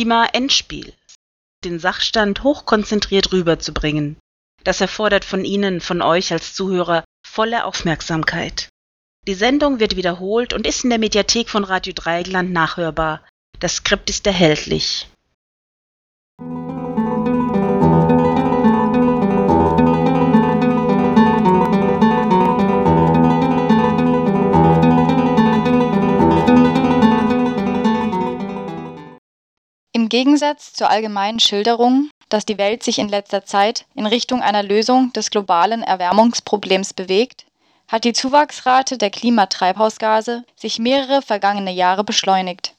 Klima-Endspiel, den Sachstand hochkonzentriert rüberzubringen. Das erfordert von Ihnen, von euch als Zuhörer, volle Aufmerksamkeit. Die Sendung wird wiederholt und ist in der Mediathek von Radio Dreieckland nachhörbar. Das Skript ist erhältlich. Gegensatz zur allgemeinen Schilderung, dass die Welt sich in letzter Zeit in Richtung einer Lösung des globalen Erwärmungsproblems bewegt, hat die Zuwachsrate der Klimatreibhausgase sich mehrere vergangene Jahre beschleunigt.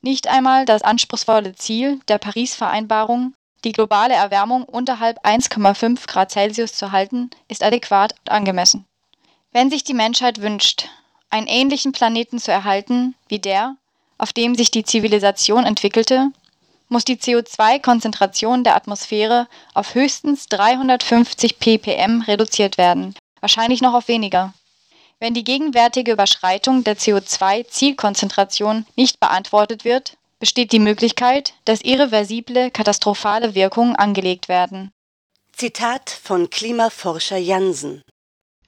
Nicht einmal das anspruchsvolle Ziel der Paris-Vereinbarung, die globale Erwärmung unterhalb 1,5 Grad Celsius zu halten, ist adäquat und angemessen. Wenn sich die Menschheit wünscht, einen ähnlichen Planeten zu erhalten wie der, auf dem sich die Zivilisation entwickelte, muss die CO2-Konzentration der Atmosphäre auf höchstens 350 ppm reduziert werden, wahrscheinlich noch auf weniger. Wenn die gegenwärtige Überschreitung der CO2-Zielkonzentration nicht beantwortet wird, besteht die Möglichkeit, dass irreversible katastrophale Wirkungen angelegt werden. Zitat von Klimaforscher Jansen.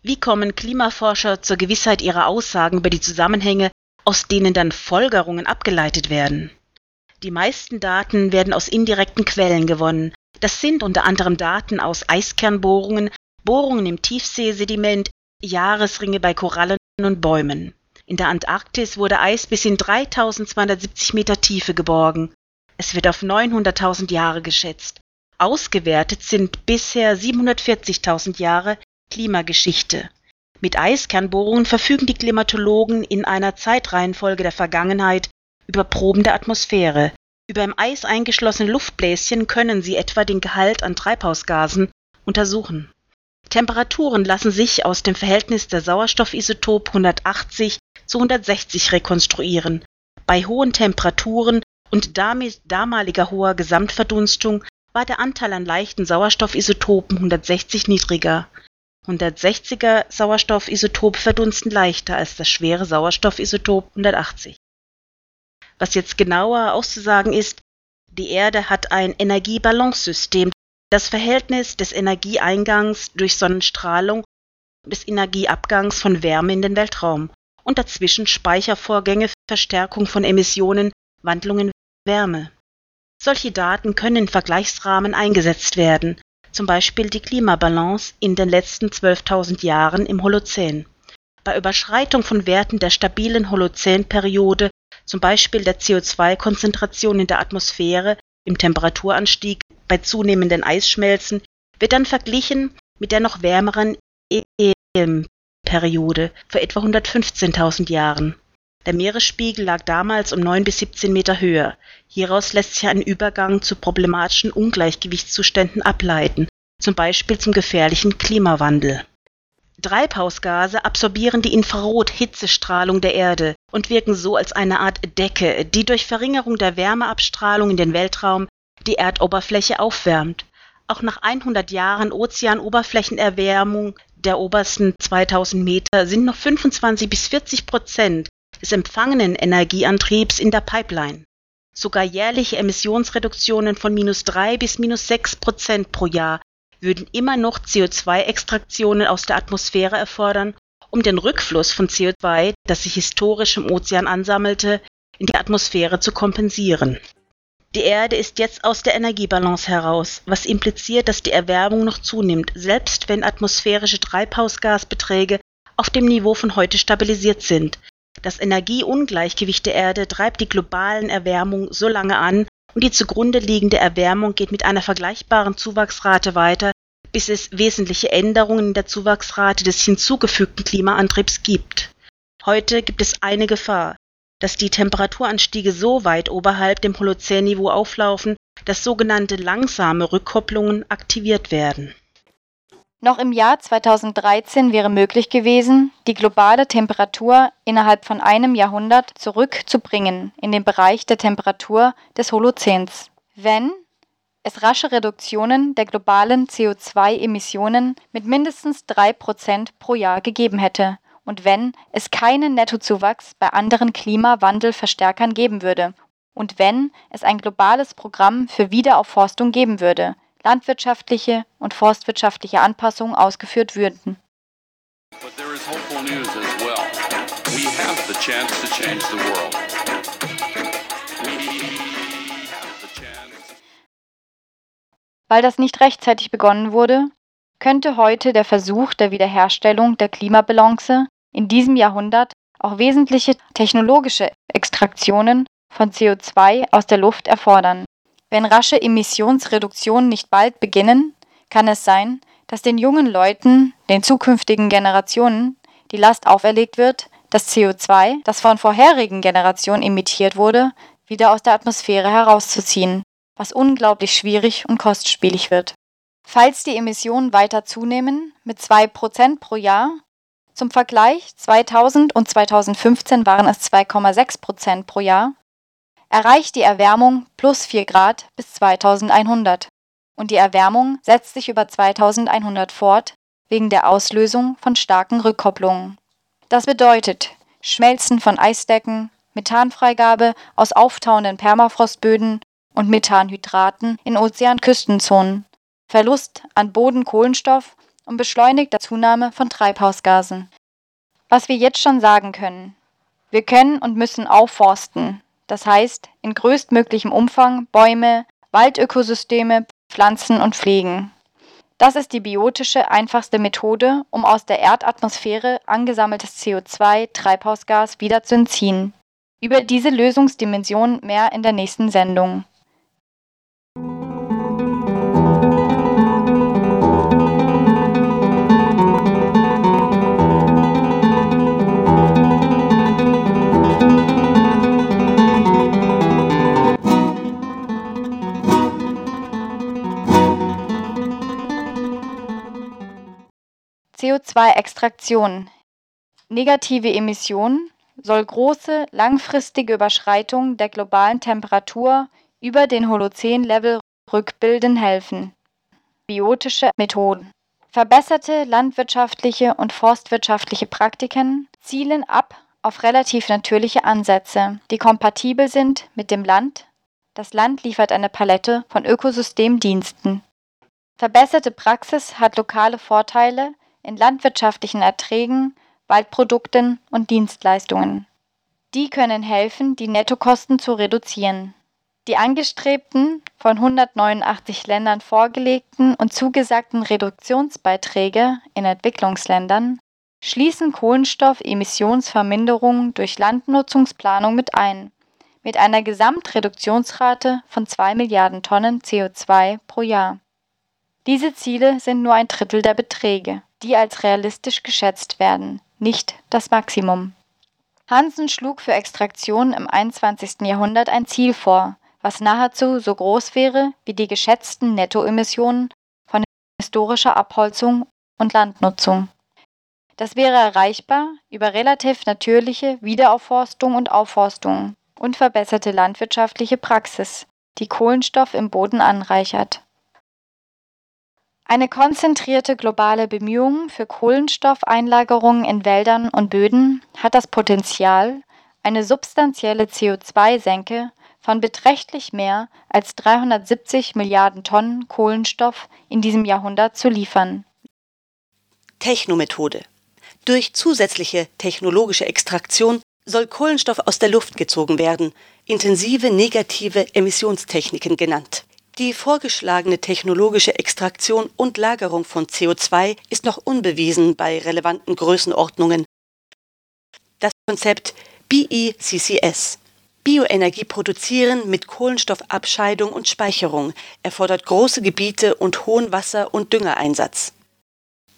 Wie kommen Klimaforscher zur Gewissheit ihrer Aussagen über die Zusammenhänge, aus denen dann Folgerungen abgeleitet werden? Die meisten Daten werden aus indirekten Quellen gewonnen. Das sind unter anderem Daten aus Eiskernbohrungen, Bohrungen im Tiefseesediment, Jahresringe bei Korallen und Bäumen. In der Antarktis wurde Eis bis in 3270 Meter Tiefe geborgen. Es wird auf 900.000 Jahre geschätzt. Ausgewertet sind bisher 740.000 Jahre Klimageschichte. Mit Eiskernbohrungen verfügen die Klimatologen in einer Zeitreihenfolge der Vergangenheit über Proben der Atmosphäre. Über im Eis eingeschlossene Luftbläschen können sie etwa den Gehalt an Treibhausgasen untersuchen. Temperaturen lassen sich aus dem Verhältnis der Sauerstoffisotop 180 zu 160 rekonstruieren. Bei hohen Temperaturen und damit damaliger hoher Gesamtverdunstung war der Anteil an leichten Sauerstoffisotopen 160 niedriger. 160er Sauerstoffisotope verdunsten leichter als das schwere Sauerstoffisotop 180. Was jetzt genauer auszusagen ist, die Erde hat ein Energiebalancesystem, das Verhältnis des Energieeingangs durch Sonnenstrahlung und des Energieabgangs von Wärme in den Weltraum und dazwischen Speichervorgänge, Verstärkung von Emissionen, Wandlungen Wärme. Solche Daten können in Vergleichsrahmen eingesetzt werden, zum Beispiel die Klimabalance in den letzten 12.000 Jahren im Holozän. Bei Überschreitung von Werten der stabilen Holozänperiode zum Beispiel der CO2-Konzentration in der Atmosphäre, im Temperaturanstieg, bei zunehmenden Eisschmelzen, wird dann verglichen mit der noch wärmeren EM-Periode vor etwa 115.000 Jahren. Der Meeresspiegel lag damals um 9 bis 17 Meter höher. Hieraus lässt sich ein Übergang zu problematischen Ungleichgewichtszuständen ableiten, zum Beispiel zum gefährlichen Klimawandel Treibhausgase absorbieren die Infrarot-Hitzestrahlung der Erde und wirken so als eine Art Decke, die durch Verringerung der Wärmeabstrahlung in den Weltraum die Erdoberfläche aufwärmt. Auch nach 100 Jahren Ozeanoberflächenerwärmung der obersten 2000 Meter sind noch 25 bis 40 Prozent des empfangenen Energieantriebs in der Pipeline. Sogar jährliche Emissionsreduktionen von minus 3 bis minus 6 Prozent pro Jahr würden immer noch CO2-Extraktionen aus der Atmosphäre erfordern, um den Rückfluss von CO2, das sich historisch im Ozean ansammelte, in die Atmosphäre zu kompensieren. Die Erde ist jetzt aus der Energiebalance heraus, was impliziert, dass die Erwärmung noch zunimmt, selbst wenn atmosphärische Treibhausgasbeträge auf dem Niveau von heute stabilisiert sind. Das Energieungleichgewicht der Erde treibt die globalen Erwärmung so lange an, und die zugrunde liegende Erwärmung geht mit einer vergleichbaren Zuwachsrate weiter, bis es wesentliche Änderungen in der Zuwachsrate des hinzugefügten Klimaantriebs gibt. Heute gibt es eine Gefahr, dass die Temperaturanstiege so weit oberhalb dem Holozänniveau auflaufen, dass sogenannte langsame Rückkopplungen aktiviert werden noch im Jahr 2013 wäre möglich gewesen, die globale Temperatur innerhalb von einem Jahrhundert zurückzubringen in den Bereich der Temperatur des Holozäns, wenn es rasche Reduktionen der globalen CO2-Emissionen mit mindestens drei Prozent pro Jahr gegeben hätte und wenn es keinen Nettozuwachs bei anderen Klimawandelverstärkern geben würde und wenn es ein globales Programm für Wiederaufforstung geben würde, landwirtschaftliche und forstwirtschaftliche Anpassungen ausgeführt würden. Weil das nicht rechtzeitig begonnen wurde, könnte heute der Versuch der Wiederherstellung der Klimabalance in diesem Jahrhundert auch wesentliche technologische Extraktionen von CO2 aus der Luft erfordern. Wenn rasche Emissionsreduktionen nicht bald beginnen, kann es sein, dass den jungen Leuten, den zukünftigen Generationen, die Last auferlegt wird, das CO2, das von vorherigen Generationen emittiert wurde, wieder aus der Atmosphäre herauszuziehen, was unglaublich schwierig und kostspielig wird. Falls die Emissionen weiter zunehmen, mit 2% pro Jahr, zum Vergleich 2000 und 2015 waren es 2,6% pro Jahr, erreicht die Erwärmung plus 4 Grad bis 2100 und die Erwärmung setzt sich über 2100 fort wegen der Auslösung von starken Rückkopplungen. Das bedeutet Schmelzen von Eisdecken, Methanfreigabe aus auftauenden Permafrostböden und Methanhydraten in Ozeanküstenzonen, Verlust an Bodenkohlenstoff und beschleunigter Zunahme von Treibhausgasen. Was wir jetzt schon sagen können. Wir können und müssen aufforsten, das heißt in größtmöglichem Umfang Bäume, Waldökosysteme pflanzen und pflegen. Das ist die biotische einfachste Methode, um aus der Erdatmosphäre angesammeltes CO2 Treibhausgas wieder zu entziehen. Über diese Lösungsdimension mehr in der nächsten Sendung. CO2-Extraktion Negative Emission soll große, langfristige Überschreitung der globalen Temperatur über den Holozän-Level rückbilden helfen. Biotische Methoden Verbesserte landwirtschaftliche und forstwirtschaftliche Praktiken zielen ab auf relativ natürliche Ansätze, die kompatibel sind mit dem Land. Das Land liefert eine Palette von Ökosystemdiensten. Verbesserte Praxis hat lokale Vorteile in landwirtschaftlichen Erträgen, Waldprodukten und Dienstleistungen. Die können helfen, die Nettokosten zu reduzieren. Die angestrebten, von 189 Ländern vorgelegten und zugesagten Reduktionsbeiträge in Entwicklungsländern schließen Kohlenstoffemissionsverminderung durch Landnutzungsplanung mit ein, mit einer Gesamtreduktionsrate von 2 Milliarden Tonnen CO2 pro Jahr. Diese Ziele sind nur ein Drittel der Beträge die als realistisch geschätzt werden, nicht das Maximum. Hansen schlug für Extraktion im 21. Jahrhundert ein Ziel vor, was nahezu so groß wäre wie die geschätzten Nettoemissionen von historischer Abholzung und Landnutzung. Das wäre erreichbar über relativ natürliche Wiederaufforstung und Aufforstung und verbesserte landwirtschaftliche Praxis, die Kohlenstoff im Boden anreichert. Eine konzentrierte globale Bemühung für Kohlenstoffeinlagerungen in Wäldern und Böden hat das Potenzial, eine substanzielle CO2-Senke von beträchtlich mehr als 370 Milliarden Tonnen Kohlenstoff in diesem Jahrhundert zu liefern. Technomethode. Durch zusätzliche technologische Extraktion soll Kohlenstoff aus der Luft gezogen werden, intensive negative Emissionstechniken genannt. Die vorgeschlagene technologische Extraktion und Lagerung von CO2 ist noch unbewiesen bei relevanten Größenordnungen. Das Konzept BECCS Bioenergie produzieren mit Kohlenstoffabscheidung und Speicherung erfordert große Gebiete und hohen Wasser- und Düngereinsatz.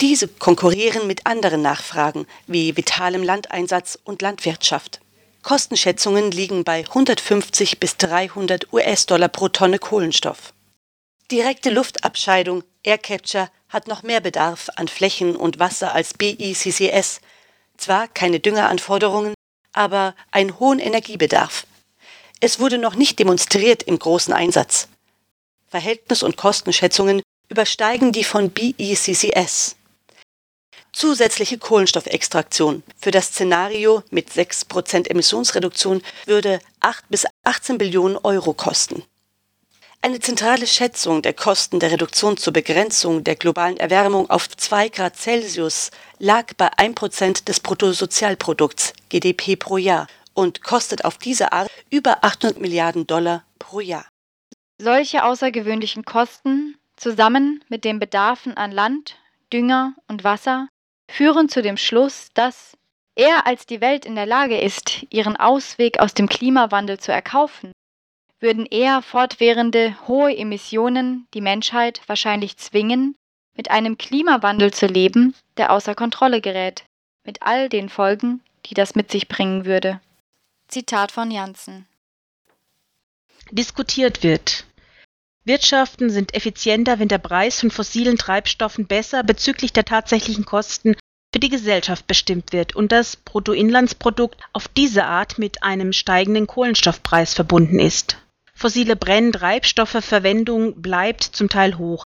Diese konkurrieren mit anderen Nachfragen wie vitalem Landeinsatz und Landwirtschaft. Kostenschätzungen liegen bei 150 bis 300 US-Dollar pro Tonne Kohlenstoff. Direkte Luftabscheidung, Air Capture, hat noch mehr Bedarf an Flächen und Wasser als BICCS. Zwar keine Düngeranforderungen, aber einen hohen Energiebedarf. Es wurde noch nicht demonstriert im großen Einsatz. Verhältnis- und Kostenschätzungen übersteigen die von BICCS. Zusätzliche Kohlenstoffextraktion für das Szenario mit 6% Emissionsreduktion würde 8 bis 18 Billionen Euro kosten. Eine zentrale Schätzung der Kosten der Reduktion zur Begrenzung der globalen Erwärmung auf 2 Grad Celsius lag bei 1% des Bruttosozialprodukts GDP pro Jahr und kostet auf diese Art über 800 Milliarden Dollar pro Jahr. Solche außergewöhnlichen Kosten zusammen mit den Bedarfen an Land, Dünger und Wasser führen zu dem Schluss, dass eher als die Welt in der Lage ist, ihren Ausweg aus dem Klimawandel zu erkaufen, würden eher fortwährende hohe Emissionen die Menschheit wahrscheinlich zwingen, mit einem Klimawandel zu leben, der außer Kontrolle gerät, mit all den Folgen, die das mit sich bringen würde. Zitat von Janssen. Diskutiert wird. Wirtschaften sind effizienter, wenn der Preis von fossilen Treibstoffen besser bezüglich der tatsächlichen Kosten für die Gesellschaft bestimmt wird und das Bruttoinlandsprodukt auf diese Art mit einem steigenden Kohlenstoffpreis verbunden ist fossile Brenntreibstoffverwendung bleibt zum Teil hoch,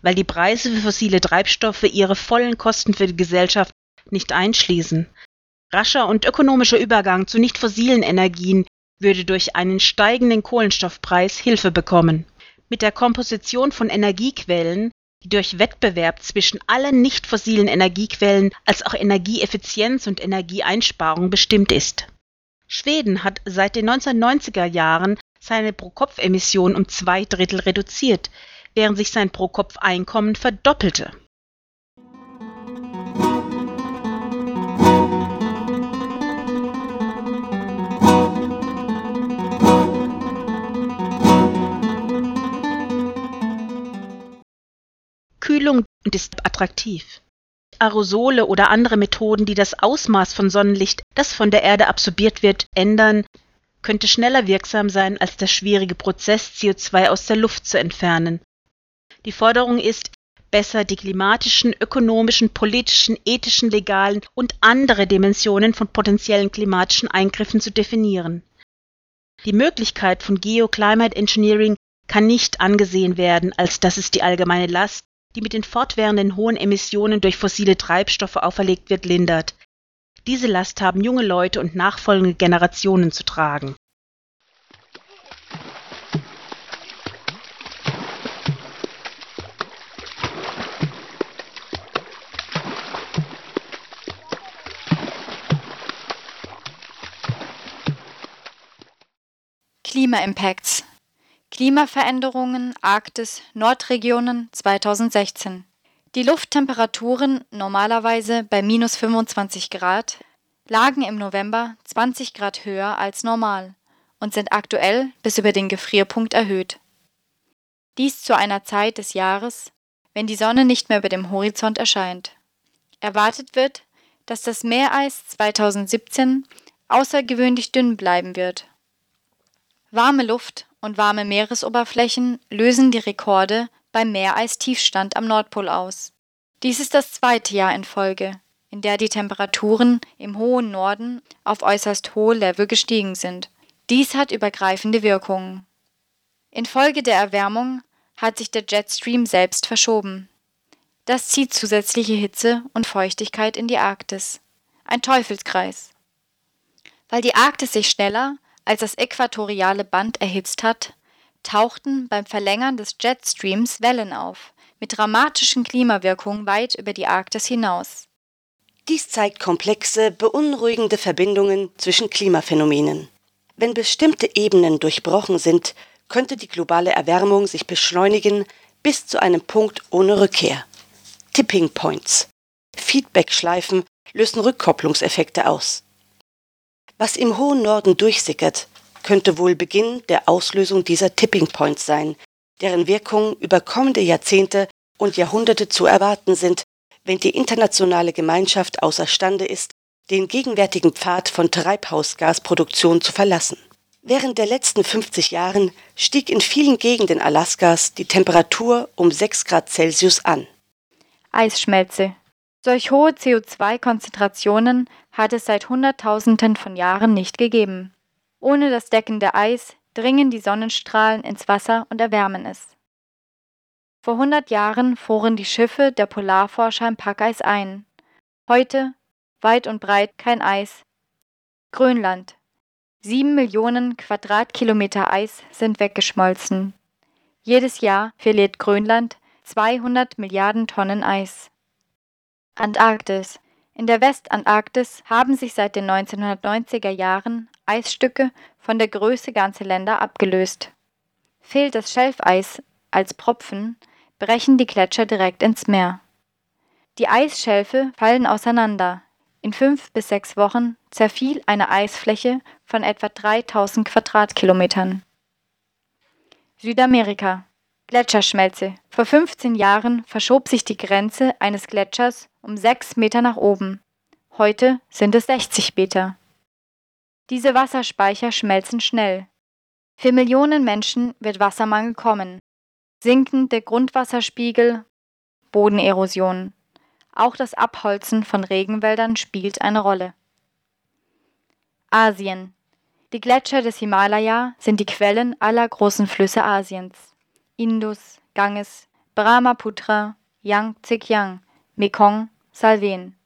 weil die Preise für fossile Treibstoffe ihre vollen Kosten für die Gesellschaft nicht einschließen. Rascher und ökonomischer Übergang zu nicht fossilen Energien würde durch einen steigenden Kohlenstoffpreis Hilfe bekommen. Mit der Komposition von Energiequellen, die durch Wettbewerb zwischen allen nicht fossilen Energiequellen als auch Energieeffizienz und Energieeinsparung bestimmt ist. Schweden hat seit den 1990er Jahren seine Pro-Kopf-Emissionen um zwei Drittel reduziert, während sich sein Pro-Kopf-Einkommen verdoppelte. Kühlung und ist attraktiv. Aerosole oder andere Methoden, die das Ausmaß von Sonnenlicht, das von der Erde absorbiert wird, ändern, könnte schneller wirksam sein als der schwierige Prozess, CO2 aus der Luft zu entfernen. Die Forderung ist, besser die klimatischen, ökonomischen, politischen, ethischen, legalen und andere Dimensionen von potenziellen klimatischen Eingriffen zu definieren. Die Möglichkeit von Geoclimate Engineering kann nicht angesehen werden, als dass es die allgemeine Last, die mit den fortwährenden hohen Emissionen durch fossile Treibstoffe auferlegt wird, lindert. Diese Last haben junge Leute und nachfolgende Generationen zu tragen. Klima-Impacts Klimaveränderungen Arktis Nordregionen 2016 die Lufttemperaturen, normalerweise bei minus 25 Grad, lagen im November 20 Grad höher als normal und sind aktuell bis über den Gefrierpunkt erhöht. Dies zu einer Zeit des Jahres, wenn die Sonne nicht mehr über dem Horizont erscheint. Erwartet wird, dass das Meereis 2017 außergewöhnlich dünn bleiben wird. Warme Luft und warme Meeresoberflächen lösen die Rekorde beim Meereistiefstand am Nordpol aus. Dies ist das zweite Jahr in Folge, in der die Temperaturen im hohen Norden auf äußerst hohe Level gestiegen sind. Dies hat übergreifende Wirkungen. Infolge der Erwärmung hat sich der Jetstream selbst verschoben. Das zieht zusätzliche Hitze und Feuchtigkeit in die Arktis. Ein Teufelskreis. Weil die Arktis sich schneller als das äquatoriale Band erhitzt hat, tauchten beim Verlängern des Jetstreams Wellen auf, mit dramatischen Klimawirkungen weit über die Arktis hinaus. Dies zeigt komplexe, beunruhigende Verbindungen zwischen Klimaphänomenen. Wenn bestimmte Ebenen durchbrochen sind, könnte die globale Erwärmung sich beschleunigen bis zu einem Punkt ohne Rückkehr. Tipping Points. Feedbackschleifen lösen Rückkopplungseffekte aus. Was im hohen Norden durchsickert, könnte wohl Beginn der Auslösung dieser Tipping Points sein, deren Wirkungen über kommende Jahrzehnte und Jahrhunderte zu erwarten sind, wenn die internationale Gemeinschaft außerstande ist, den gegenwärtigen Pfad von Treibhausgasproduktion zu verlassen. Während der letzten 50 Jahren stieg in vielen Gegenden Alaskas die Temperatur um 6 Grad Celsius an. Eisschmelze. Solch hohe CO2-Konzentrationen hat es seit Hunderttausenden von Jahren nicht gegeben. Ohne das deckende Eis dringen die Sonnenstrahlen ins Wasser und erwärmen es. Vor 100 Jahren fuhren die Schiffe der Polarforscher im Packeis ein. Heute weit und breit kein Eis. Grönland. Sieben Millionen Quadratkilometer Eis sind weggeschmolzen. Jedes Jahr verliert Grönland 200 Milliarden Tonnen Eis. Antarktis. In der Westantarktis haben sich seit den 1990er Jahren Eisstücke von der Größe ganzer Länder abgelöst. Fehlt das Schelfeis als Propfen, brechen die Gletscher direkt ins Meer. Die Eisschelfe fallen auseinander. In fünf bis sechs Wochen zerfiel eine Eisfläche von etwa 3000 Quadratkilometern. Südamerika. Gletscherschmelze. Vor 15 Jahren verschob sich die Grenze eines Gletschers um 6 Meter nach oben. Heute sind es 60 Meter. Diese Wasserspeicher schmelzen schnell. Für Millionen Menschen wird Wassermangel kommen. Sinkende Grundwasserspiegel, Bodenerosion. Auch das Abholzen von Regenwäldern spielt eine Rolle. Asien. Die Gletscher des Himalaya sind die Quellen aller großen Flüsse Asiens. Indus, Ganges, Brahmaputra, Yangtze-Kiang, Mekong, Salwen.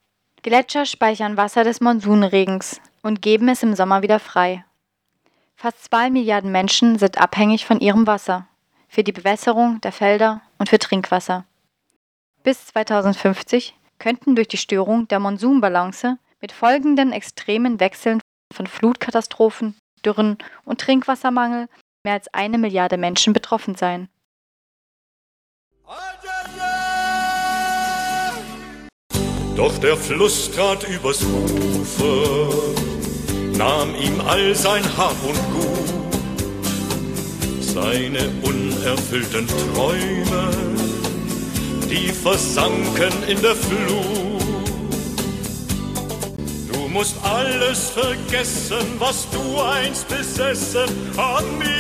Gletscher speichern Wasser des Monsunregens und geben es im Sommer wieder frei. Fast zwei Milliarden Menschen sind abhängig von ihrem Wasser, für die Bewässerung der Felder und für Trinkwasser. Bis 2050 könnten durch die Störung der Monsunbalance mit folgenden extremen Wechseln von Flutkatastrophen, Dürren und Trinkwassermangel mehr als eine Milliarde Menschen betroffen sein. Doch der Fluss trat übers Ufer, nahm ihm all sein Hab und Gut, seine unerfüllten Träume, die versanken in der Flut. Musst alles vergessen, was du einst besessen, amigo.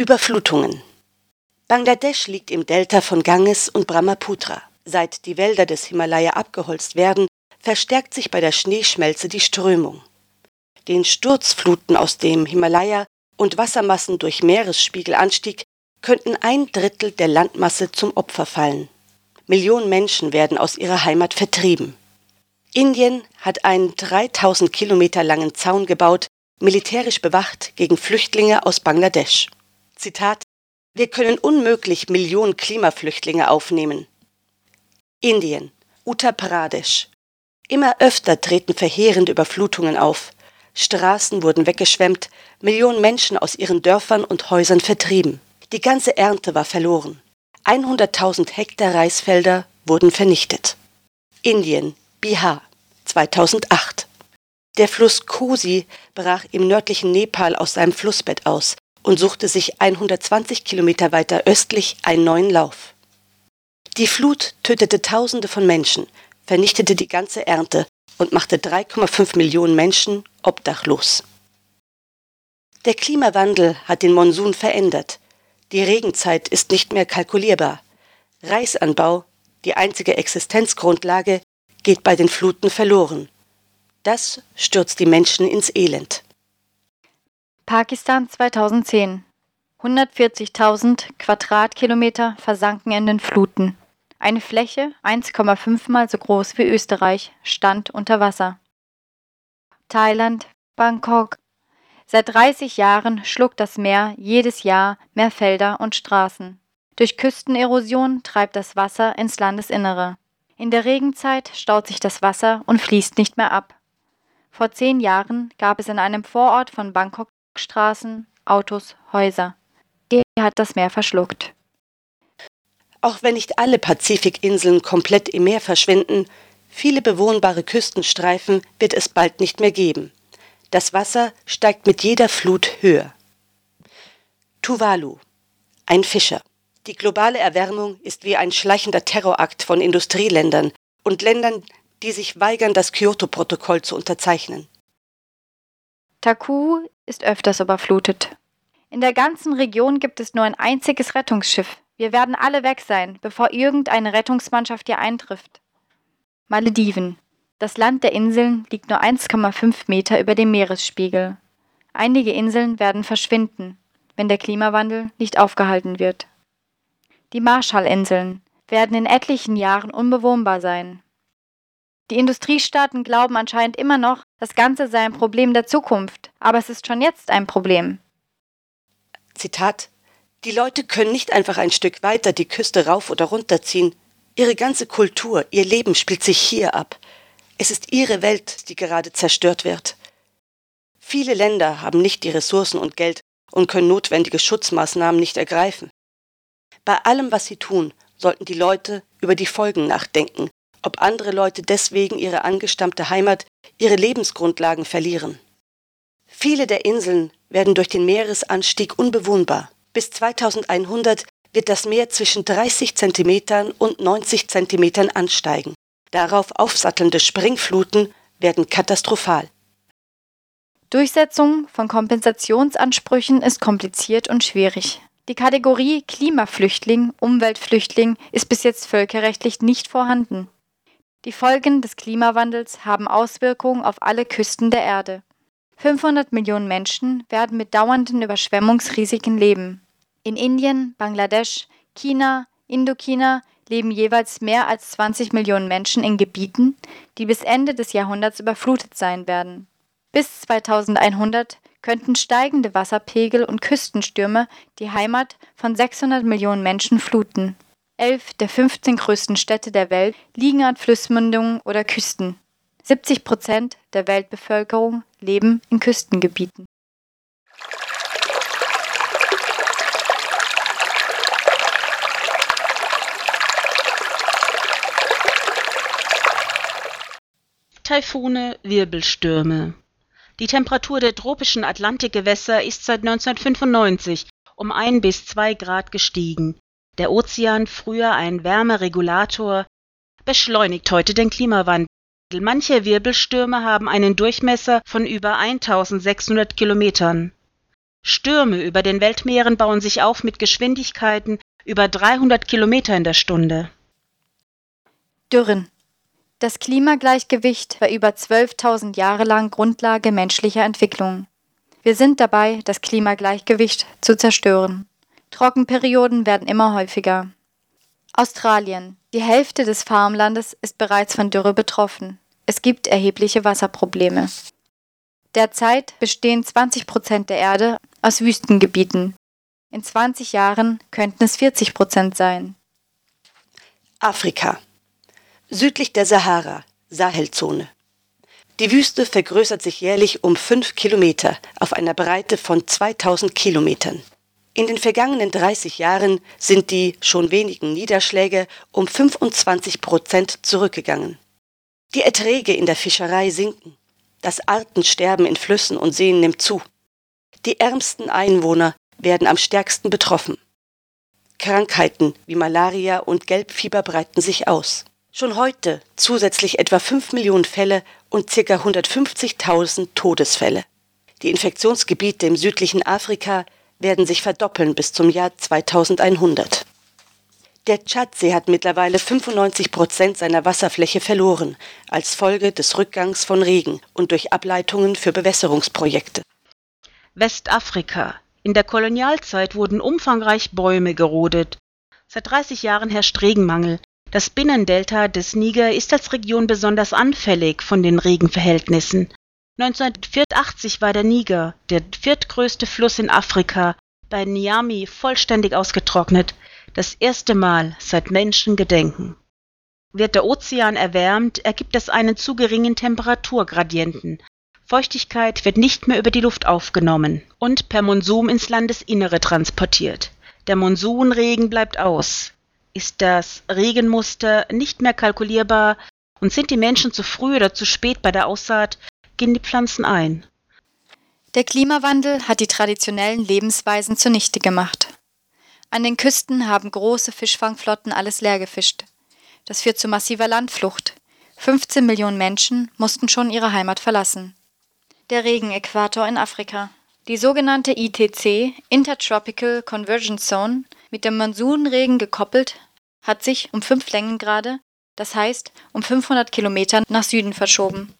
Überflutungen. Bangladesch liegt im Delta von Ganges und Brahmaputra. Seit die Wälder des Himalaya abgeholzt werden, verstärkt sich bei der Schneeschmelze die Strömung. Den Sturzfluten aus dem Himalaya und Wassermassen durch Meeresspiegelanstieg könnten ein Drittel der Landmasse zum Opfer fallen. Millionen Menschen werden aus ihrer Heimat vertrieben. Indien hat einen 3000 Kilometer langen Zaun gebaut, militärisch bewacht gegen Flüchtlinge aus Bangladesch. Zitat Wir können unmöglich Millionen Klimaflüchtlinge aufnehmen. Indien, Uttar Pradesh. Immer öfter treten verheerende Überflutungen auf. Straßen wurden weggeschwemmt, Millionen Menschen aus ihren Dörfern und Häusern vertrieben. Die ganze Ernte war verloren. 100.000 Hektar Reisfelder wurden vernichtet. Indien, Bihar, 2008. Der Fluss Kosi brach im nördlichen Nepal aus seinem Flussbett aus und suchte sich 120 Kilometer weiter östlich einen neuen Lauf. Die Flut tötete Tausende von Menschen, vernichtete die ganze Ernte und machte 3,5 Millionen Menschen obdachlos. Der Klimawandel hat den Monsun verändert. Die Regenzeit ist nicht mehr kalkulierbar. Reisanbau, die einzige Existenzgrundlage, geht bei den Fluten verloren. Das stürzt die Menschen ins Elend. Pakistan 2010 140.000 Quadratkilometer versanken in den Fluten. Eine Fläche 1,5 mal so groß wie Österreich stand unter Wasser. Thailand, Bangkok. Seit 30 Jahren schluckt das Meer jedes Jahr mehr Felder und Straßen. Durch Küstenerosion treibt das Wasser ins Landesinnere. In der Regenzeit staut sich das Wasser und fließt nicht mehr ab. Vor zehn Jahren gab es in einem Vorort von Bangkok Straßen, Autos, Häuser. Die hat das Meer verschluckt. Auch wenn nicht alle Pazifikinseln komplett im Meer verschwinden, viele bewohnbare Küstenstreifen wird es bald nicht mehr geben. Das Wasser steigt mit jeder Flut höher. Tuvalu, ein Fischer. Die globale Erwärmung ist wie ein schleichender Terrorakt von Industrieländern und Ländern, die sich weigern, das Kyoto-Protokoll zu unterzeichnen. Taku ist öfters überflutet. In der ganzen Region gibt es nur ein einziges Rettungsschiff, wir werden alle weg sein, bevor irgendeine Rettungsmannschaft hier eintrifft. Malediven. Das Land der Inseln liegt nur 1,5 Meter über dem Meeresspiegel. Einige Inseln werden verschwinden. wenn der Klimawandel nicht aufgehalten wird. Die Marshallinseln werden in etlichen Jahren unbewohnbar sein. Die Industriestaaten glauben anscheinend immer noch, das Ganze sei ein Problem der Zukunft, aber es ist schon jetzt ein Problem. Zitat Die Leute können nicht einfach ein Stück weiter die Küste rauf oder runter ziehen. Ihre ganze Kultur, ihr Leben spielt sich hier ab. Es ist ihre Welt, die gerade zerstört wird. Viele Länder haben nicht die Ressourcen und Geld und können notwendige Schutzmaßnahmen nicht ergreifen. Bei allem, was sie tun, sollten die Leute über die Folgen nachdenken, ob andere Leute deswegen ihre angestammte Heimat, ihre Lebensgrundlagen verlieren. Viele der Inseln werden durch den Meeresanstieg unbewohnbar. Bis 2100 wird das Meer zwischen 30 cm und 90 cm ansteigen. Darauf aufsattelnde Springfluten werden katastrophal. Durchsetzung von Kompensationsansprüchen ist kompliziert und schwierig. Die Kategorie Klimaflüchtling, Umweltflüchtling ist bis jetzt völkerrechtlich nicht vorhanden. Die Folgen des Klimawandels haben Auswirkungen auf alle Küsten der Erde. 500 Millionen Menschen werden mit dauernden Überschwemmungsrisiken leben. In Indien, Bangladesch, China, Indochina leben jeweils mehr als 20 Millionen Menschen in Gebieten, die bis Ende des Jahrhunderts überflutet sein werden. Bis 2100 könnten steigende Wasserpegel und Küstenstürme die Heimat von 600 Millionen Menschen fluten. Elf der 15 größten Städte der Welt liegen an Flussmündungen oder Küsten. 70 Prozent der Weltbevölkerung leben in Küstengebieten. Taifune, Wirbelstürme. Die Temperatur der tropischen Atlantikgewässer ist seit 1995 um ein bis zwei Grad gestiegen. Der Ozean, früher ein Wärmeregulator, beschleunigt heute den Klimawandel. Manche Wirbelstürme haben einen Durchmesser von über 1600 Kilometern. Stürme über den Weltmeeren bauen sich auf mit Geschwindigkeiten über 300 Kilometer in der Stunde. Dürren. Das Klimagleichgewicht war über 12.000 Jahre lang Grundlage menschlicher Entwicklung. Wir sind dabei, das Klimagleichgewicht zu zerstören. Trockenperioden werden immer häufiger. Australien. Die Hälfte des Farmlandes ist bereits von Dürre betroffen. Es gibt erhebliche Wasserprobleme. Derzeit bestehen 20 Prozent der Erde aus Wüstengebieten. In 20 Jahren könnten es 40 Prozent sein. Afrika. Südlich der Sahara, Sahelzone. Die Wüste vergrößert sich jährlich um 5 Kilometer auf einer Breite von 2000 Kilometern. In den vergangenen 30 Jahren sind die schon wenigen Niederschläge um 25 Prozent zurückgegangen. Die Erträge in der Fischerei sinken. Das Artensterben in Flüssen und Seen nimmt zu. Die ärmsten Einwohner werden am stärksten betroffen. Krankheiten wie Malaria und Gelbfieber breiten sich aus. Schon heute zusätzlich etwa 5 Millionen Fälle und ca. 150.000 Todesfälle. Die Infektionsgebiete im südlichen Afrika werden sich verdoppeln bis zum Jahr 2100. Der Tschadsee hat mittlerweile 95 Prozent seiner Wasserfläche verloren, als Folge des Rückgangs von Regen und durch Ableitungen für Bewässerungsprojekte. Westafrika. In der Kolonialzeit wurden umfangreich Bäume gerodet. Seit 30 Jahren herrscht Regenmangel. Das Binnendelta des Niger ist als Region besonders anfällig von den Regenverhältnissen. 1984 war der Niger, der viertgrößte Fluss in Afrika, bei Niamey vollständig ausgetrocknet, das erste Mal seit Menschengedenken. Wird der Ozean erwärmt, ergibt es einen zu geringen Temperaturgradienten. Feuchtigkeit wird nicht mehr über die Luft aufgenommen und per Monsum ins Landesinnere transportiert. Der Monsunregen bleibt aus. Ist das Regenmuster nicht mehr kalkulierbar und sind die Menschen zu früh oder zu spät bei der Aussaat, gehen die Pflanzen ein. Der Klimawandel hat die traditionellen Lebensweisen zunichte gemacht. An den Küsten haben große Fischfangflotten alles leer gefischt. Das führt zu massiver Landflucht. 15 Millionen Menschen mussten schon ihre Heimat verlassen. Der Regenäquator in Afrika. Die sogenannte ITC, Intertropical Convergence Zone, mit dem Monsunregen gekoppelt, hat sich um fünf Längengrade, das heißt um 500 Kilometer nach Süden verschoben.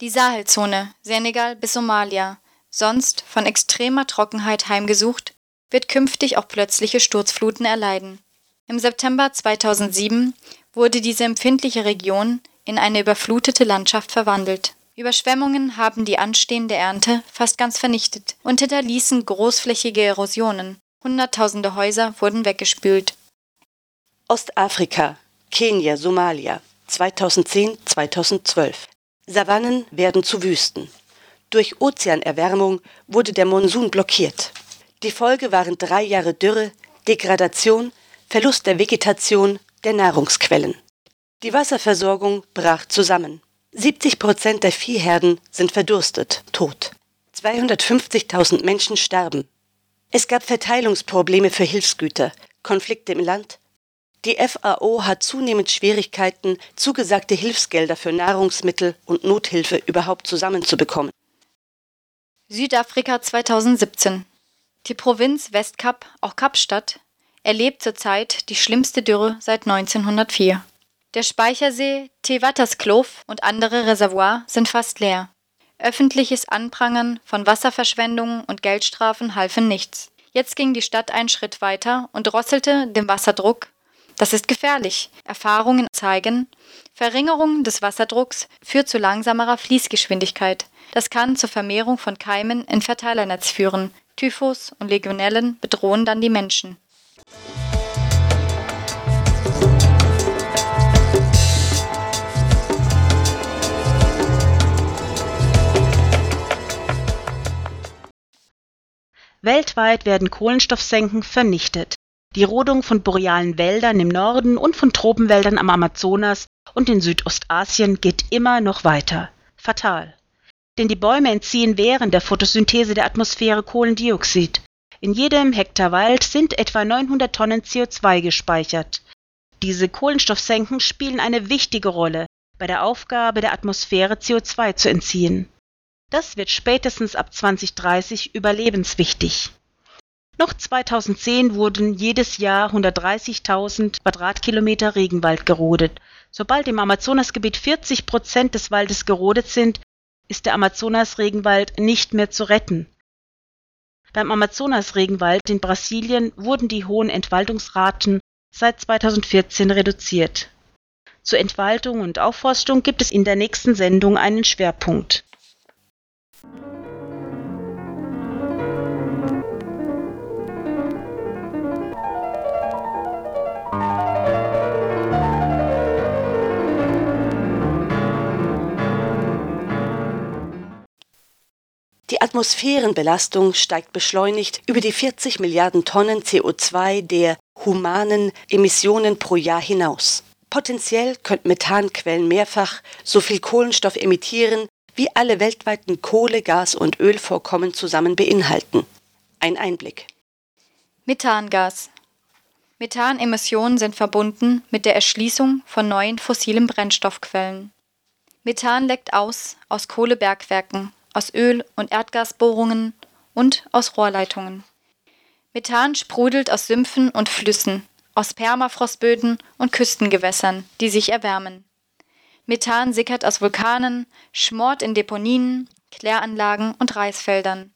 Die Sahelzone, Senegal bis Somalia, sonst von extremer Trockenheit heimgesucht, wird künftig auch plötzliche Sturzfluten erleiden. Im September 2007 wurde diese empfindliche Region in eine überflutete Landschaft verwandelt. Überschwemmungen haben die anstehende Ernte fast ganz vernichtet und hinterließen großflächige Erosionen. Hunderttausende Häuser wurden weggespült. Ostafrika, Kenia, Somalia 2010-2012. Savannen werden zu Wüsten. Durch Ozeanerwärmung wurde der Monsun blockiert. Die Folge waren drei Jahre Dürre, Degradation, Verlust der Vegetation, der Nahrungsquellen. Die Wasserversorgung brach zusammen. 70 Prozent der Viehherden sind verdurstet, tot. 250.000 Menschen starben. Es gab Verteilungsprobleme für Hilfsgüter, Konflikte im Land. Die FAO hat zunehmend Schwierigkeiten, zugesagte Hilfsgelder für Nahrungsmittel und Nothilfe überhaupt zusammenzubekommen. Südafrika 2017 Die Provinz Westkap, auch Kapstadt, erlebt zurzeit die schlimmste Dürre seit 1904. Der Speichersee Tewaterskloof und andere Reservoirs sind fast leer. Öffentliches Anprangern von Wasserverschwendungen und Geldstrafen halfen nichts. Jetzt ging die Stadt einen Schritt weiter und drosselte den Wasserdruck. Das ist gefährlich. Erfahrungen zeigen, Verringerung des Wasserdrucks führt zu langsamerer Fließgeschwindigkeit. Das kann zur Vermehrung von Keimen im Verteilernetz führen. Typhus und Legionellen bedrohen dann die Menschen. Weltweit werden Kohlenstoffsenken vernichtet. Die Rodung von borealen Wäldern im Norden und von Tropenwäldern am Amazonas und in Südostasien geht immer noch weiter. Fatal. Denn die Bäume entziehen während der Photosynthese der Atmosphäre Kohlendioxid. In jedem Hektar Wald sind etwa 900 Tonnen CO2 gespeichert. Diese Kohlenstoffsenken spielen eine wichtige Rolle bei der Aufgabe der Atmosphäre CO2 zu entziehen. Das wird spätestens ab 2030 überlebenswichtig. Noch 2010 wurden jedes Jahr 130.000 Quadratkilometer Regenwald gerodet. Sobald im Amazonasgebiet 40 Prozent des Waldes gerodet sind, ist der Amazonasregenwald nicht mehr zu retten. Beim Amazonasregenwald in Brasilien wurden die hohen Entwaldungsraten seit 2014 reduziert. Zur Entwaldung und Aufforstung gibt es in der nächsten Sendung einen Schwerpunkt. Die Atmosphärenbelastung steigt beschleunigt über die 40 Milliarden Tonnen CO2 der humanen Emissionen pro Jahr hinaus. Potenziell könnten Methanquellen mehrfach so viel Kohlenstoff emittieren, wie alle weltweiten Kohle, Gas und Ölvorkommen zusammen beinhalten. Ein Einblick. Methangas. Methanemissionen sind verbunden mit der Erschließung von neuen fossilen Brennstoffquellen. Methan leckt aus aus Kohlebergwerken, aus Öl- und Erdgasbohrungen und aus Rohrleitungen. Methan sprudelt aus Sümpfen und Flüssen, aus Permafrostböden und Küstengewässern, die sich erwärmen. Methan sickert aus Vulkanen, schmort in Deponien, Kläranlagen und Reisfeldern.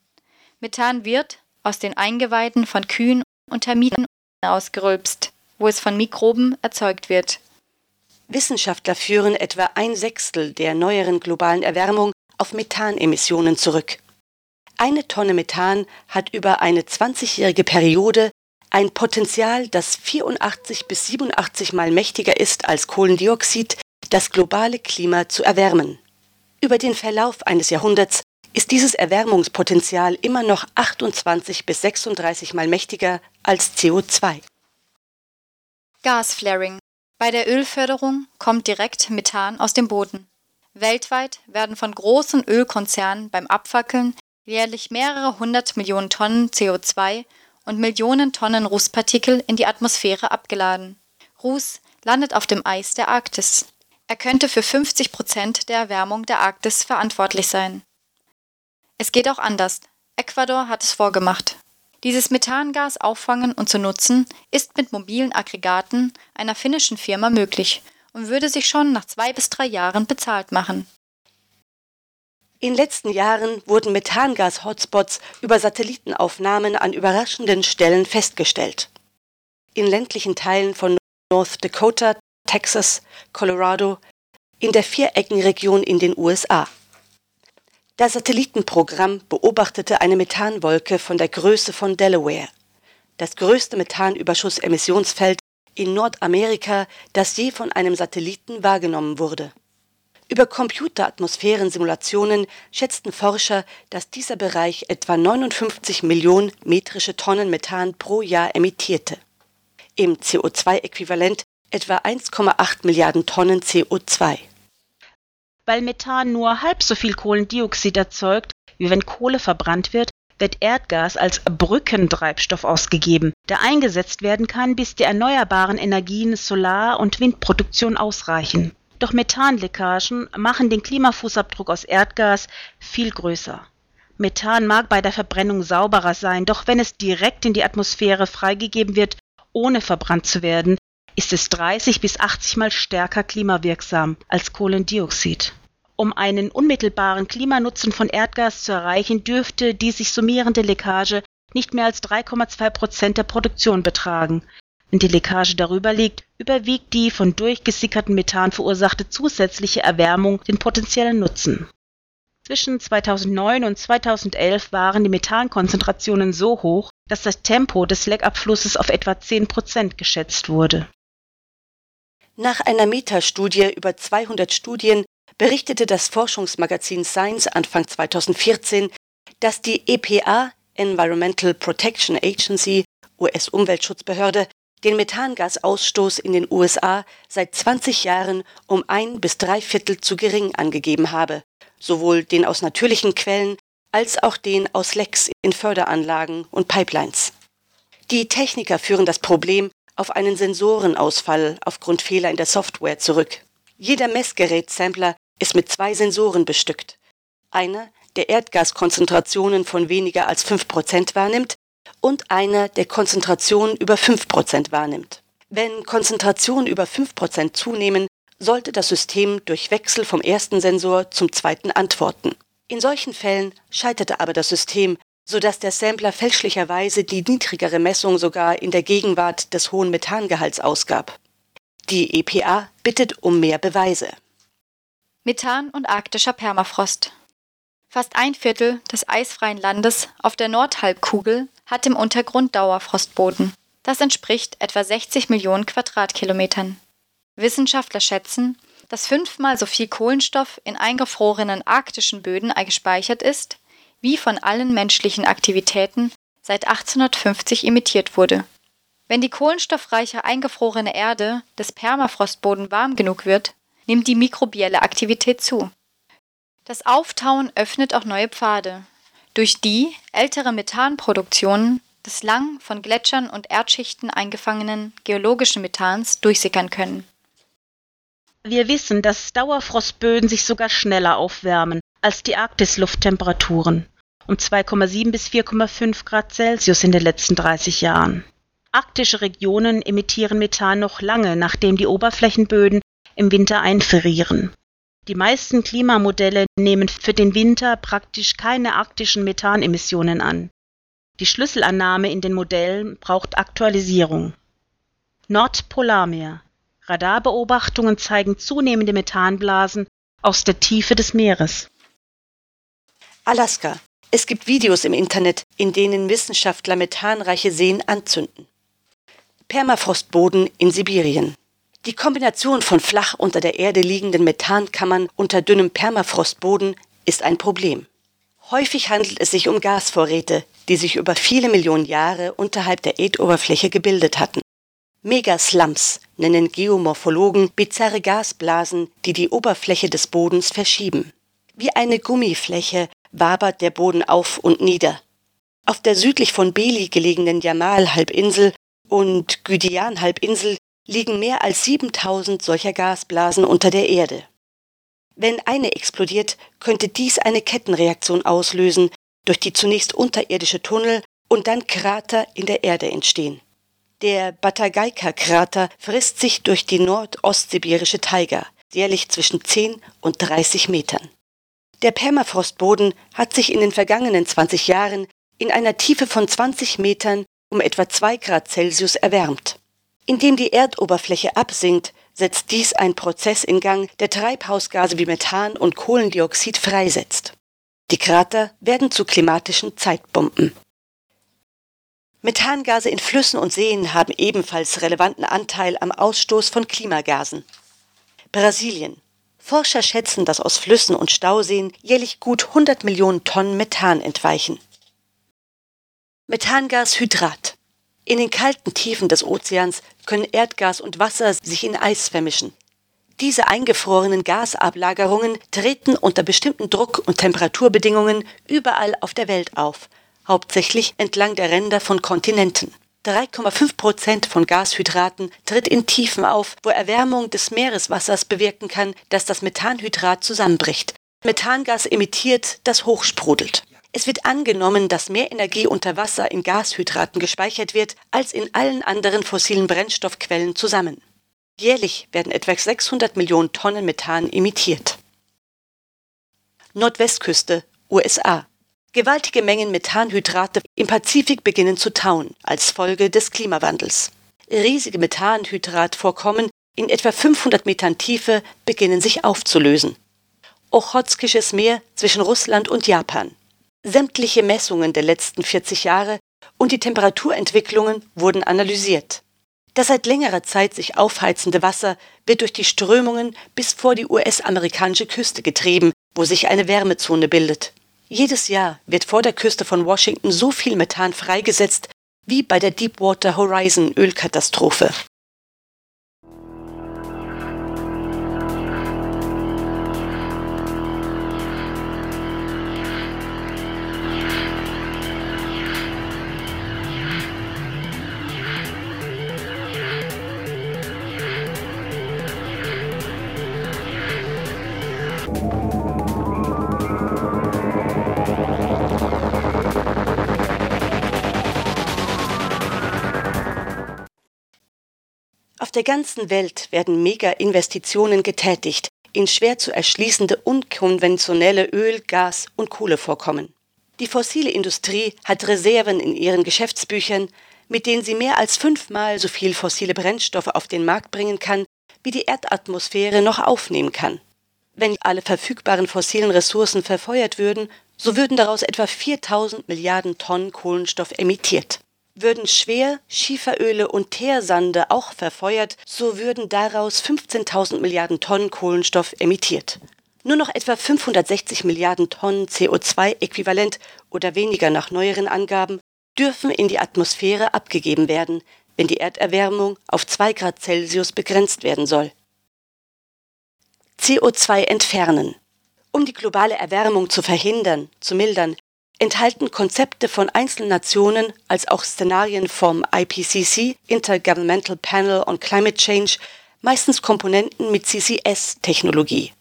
Methan wird aus den Eingeweiden von Kühen und Termiten ausgerülpst, wo es von Mikroben erzeugt wird. Wissenschaftler führen etwa ein Sechstel der neueren globalen Erwärmung auf Methanemissionen zurück. Eine Tonne Methan hat über eine 20-jährige Periode ein Potenzial, das 84 bis 87 mal mächtiger ist als Kohlendioxid, das globale Klima zu erwärmen. Über den Verlauf eines Jahrhunderts ist dieses Erwärmungspotenzial immer noch 28 bis 36 mal mächtiger als CO2. Gasflaring. Bei der Ölförderung kommt direkt Methan aus dem Boden. Weltweit werden von großen Ölkonzernen beim Abfackeln jährlich mehrere hundert Millionen Tonnen CO2 und Millionen Tonnen Rußpartikel in die Atmosphäre abgeladen. Ruß landet auf dem Eis der Arktis. Er könnte für 50 Prozent der Erwärmung der Arktis verantwortlich sein. Es geht auch anders. Ecuador hat es vorgemacht. Dieses Methangas auffangen und zu nutzen, ist mit mobilen Aggregaten einer finnischen Firma möglich und würde sich schon nach zwei bis drei Jahren bezahlt machen. In letzten Jahren wurden Methangas-Hotspots über Satellitenaufnahmen an überraschenden Stellen festgestellt. In ländlichen Teilen von North Dakota, Texas, Colorado, in der Viereckenregion in den USA. Das Satellitenprogramm beobachtete eine Methanwolke von der Größe von Delaware, das größte Methanüberschussemissionsfeld in Nordamerika, das je von einem Satelliten wahrgenommen wurde. Über Computeratmosphärensimulationen schätzten Forscher, dass dieser Bereich etwa 59 Millionen metrische Tonnen Methan pro Jahr emittierte. Im CO2-Äquivalent etwa 1,8 Milliarden Tonnen CO2. Weil Methan nur halb so viel Kohlendioxid erzeugt, wie wenn Kohle verbrannt wird, wird Erdgas als Brückentreibstoff ausgegeben, der eingesetzt werden kann, bis die erneuerbaren Energien Solar- und Windproduktion ausreichen. Doch Methanleckagen machen den Klimafußabdruck aus Erdgas viel größer. Methan mag bei der Verbrennung sauberer sein, doch wenn es direkt in die Atmosphäre freigegeben wird, ohne verbrannt zu werden, ist es 30 bis 80 mal stärker klimawirksam als Kohlendioxid. Um einen unmittelbaren Klimanutzen von Erdgas zu erreichen, dürfte die sich summierende Leckage nicht mehr als 3,2 Prozent der Produktion betragen. Wenn die Leckage darüber liegt, überwiegt die von durchgesickertem Methan verursachte zusätzliche Erwärmung den potenziellen Nutzen. Zwischen 2009 und 2011 waren die Methankonzentrationen so hoch, dass das Tempo des Leckabflusses auf etwa 10 Prozent geschätzt wurde. Nach einer Metastudie über 200 Studien berichtete das Forschungsmagazin Science Anfang 2014, dass die EPA Environmental Protection Agency US-Umweltschutzbehörde den Methangasausstoß in den USA seit 20 Jahren um ein bis drei Viertel zu gering angegeben habe, sowohl den aus natürlichen Quellen als auch den aus Lecks in Förderanlagen und Pipelines. Die Techniker führen das Problem auf einen Sensorenausfall aufgrund Fehler in der Software zurück. Jeder Messgerät-Sampler ist mit zwei Sensoren bestückt. Einer, der Erdgaskonzentrationen von weniger als 5% wahrnimmt, und einer, der Konzentration über 5% wahrnimmt. Wenn Konzentrationen über 5% zunehmen, sollte das System durch Wechsel vom ersten Sensor zum zweiten antworten. In solchen Fällen scheiterte aber das System, sodass der Sampler fälschlicherweise die niedrigere Messung sogar in der Gegenwart des hohen Methangehalts ausgab. Die EPA bittet um mehr Beweise. Methan und arktischer Permafrost. Fast ein Viertel des eisfreien Landes auf der Nordhalbkugel hat im Untergrund Dauerfrostboden. Das entspricht etwa 60 Millionen Quadratkilometern. Wissenschaftler schätzen, dass fünfmal so viel Kohlenstoff in eingefrorenen arktischen Böden gespeichert ist, wie von allen menschlichen Aktivitäten seit 1850 emittiert wurde. Wenn die kohlenstoffreiche eingefrorene Erde des Permafrostboden warm genug wird, nimmt die mikrobielle Aktivität zu. Das Auftauen öffnet auch neue Pfade, durch die ältere Methanproduktionen des lang von Gletschern und Erdschichten eingefangenen geologischen Methans durchsickern können. Wir wissen, dass Dauerfrostböden sich sogar schneller aufwärmen als die Arktislufttemperaturen, um 2,7 bis 4,5 Grad Celsius in den letzten 30 Jahren. Arktische Regionen emittieren Methan noch lange, nachdem die Oberflächenböden im Winter einfrieren. Die meisten Klimamodelle nehmen für den Winter praktisch keine arktischen Methanemissionen an. Die Schlüsselannahme in den Modellen braucht Aktualisierung. Nordpolarmeer. Radarbeobachtungen zeigen zunehmende Methanblasen aus der Tiefe des Meeres. Alaska. Es gibt Videos im Internet, in denen Wissenschaftler methanreiche Seen anzünden. Permafrostboden in Sibirien. Die Kombination von flach unter der Erde liegenden Methankammern unter dünnem Permafrostboden ist ein Problem. Häufig handelt es sich um Gasvorräte, die sich über viele Millionen Jahre unterhalb der Erdoberfläche gebildet hatten. Megaslumps nennen Geomorphologen bizarre Gasblasen, die die Oberfläche des Bodens verschieben. Wie eine Gummifläche wabert der Boden auf und nieder. Auf der südlich von Beli gelegenen Jamal-Halbinsel und Gydian-Halbinsel liegen mehr als 7000 solcher Gasblasen unter der Erde. Wenn eine explodiert, könnte dies eine Kettenreaktion auslösen, durch die zunächst unterirdische Tunnel und dann Krater in der Erde entstehen. Der Batagaika-Krater frisst sich durch die nordostsibirische Taiga, jährlich zwischen 10 und 30 Metern. Der Permafrostboden hat sich in den vergangenen 20 Jahren in einer Tiefe von 20 Metern um etwa 2 Grad Celsius erwärmt. Indem die Erdoberfläche absinkt, setzt dies einen Prozess in Gang, der Treibhausgase wie Methan und Kohlendioxid freisetzt. Die Krater werden zu klimatischen Zeitbomben. Methangase in Flüssen und Seen haben ebenfalls relevanten Anteil am Ausstoß von Klimagasen. Brasilien. Forscher schätzen, dass aus Flüssen und Stauseen jährlich gut 100 Millionen Tonnen Methan entweichen. Methangashydrat. In den kalten Tiefen des Ozeans können Erdgas und Wasser sich in Eis vermischen. Diese eingefrorenen Gasablagerungen treten unter bestimmten Druck- und Temperaturbedingungen überall auf der Welt auf, hauptsächlich entlang der Ränder von Kontinenten. 3,5 Prozent von Gashydraten tritt in Tiefen auf, wo Erwärmung des Meereswassers bewirken kann, dass das Methanhydrat zusammenbricht. Methangas emittiert, das hochsprudelt. Es wird angenommen, dass mehr Energie unter Wasser in Gashydraten gespeichert wird als in allen anderen fossilen Brennstoffquellen zusammen. Jährlich werden etwa 600 Millionen Tonnen Methan emittiert. Nordwestküste, USA. Gewaltige Mengen Methanhydrate im Pazifik beginnen zu tauen als Folge des Klimawandels. Riesige Methanhydratvorkommen in etwa 500 Metern Tiefe beginnen sich aufzulösen. Ochotskisches Meer zwischen Russland und Japan. Sämtliche Messungen der letzten 40 Jahre und die Temperaturentwicklungen wurden analysiert. Das seit längerer Zeit sich aufheizende Wasser wird durch die Strömungen bis vor die US-amerikanische Küste getrieben, wo sich eine Wärmezone bildet. Jedes Jahr wird vor der Küste von Washington so viel Methan freigesetzt wie bei der Deepwater Horizon Ölkatastrophe. Der ganzen Welt werden Mega-Investitionen getätigt in schwer zu erschließende unkonventionelle Öl-, Gas- und Kohlevorkommen. Die fossile Industrie hat Reserven in ihren Geschäftsbüchern, mit denen sie mehr als fünfmal so viel fossile Brennstoffe auf den Markt bringen kann, wie die Erdatmosphäre noch aufnehmen kann. Wenn alle verfügbaren fossilen Ressourcen verfeuert würden, so würden daraus etwa 4000 Milliarden Tonnen Kohlenstoff emittiert. Würden Schwer-, Schieferöle und Teersande auch verfeuert, so würden daraus 15.000 Milliarden Tonnen Kohlenstoff emittiert. Nur noch etwa 560 Milliarden Tonnen CO2-Äquivalent oder weniger nach neueren Angaben dürfen in die Atmosphäre abgegeben werden, wenn die Erderwärmung auf 2 Grad Celsius begrenzt werden soll. CO2 entfernen. Um die globale Erwärmung zu verhindern, zu mildern, enthalten Konzepte von Einzelnationen als auch Szenarien vom IPCC Intergovernmental Panel on Climate Change meistens Komponenten mit CCS-Technologie.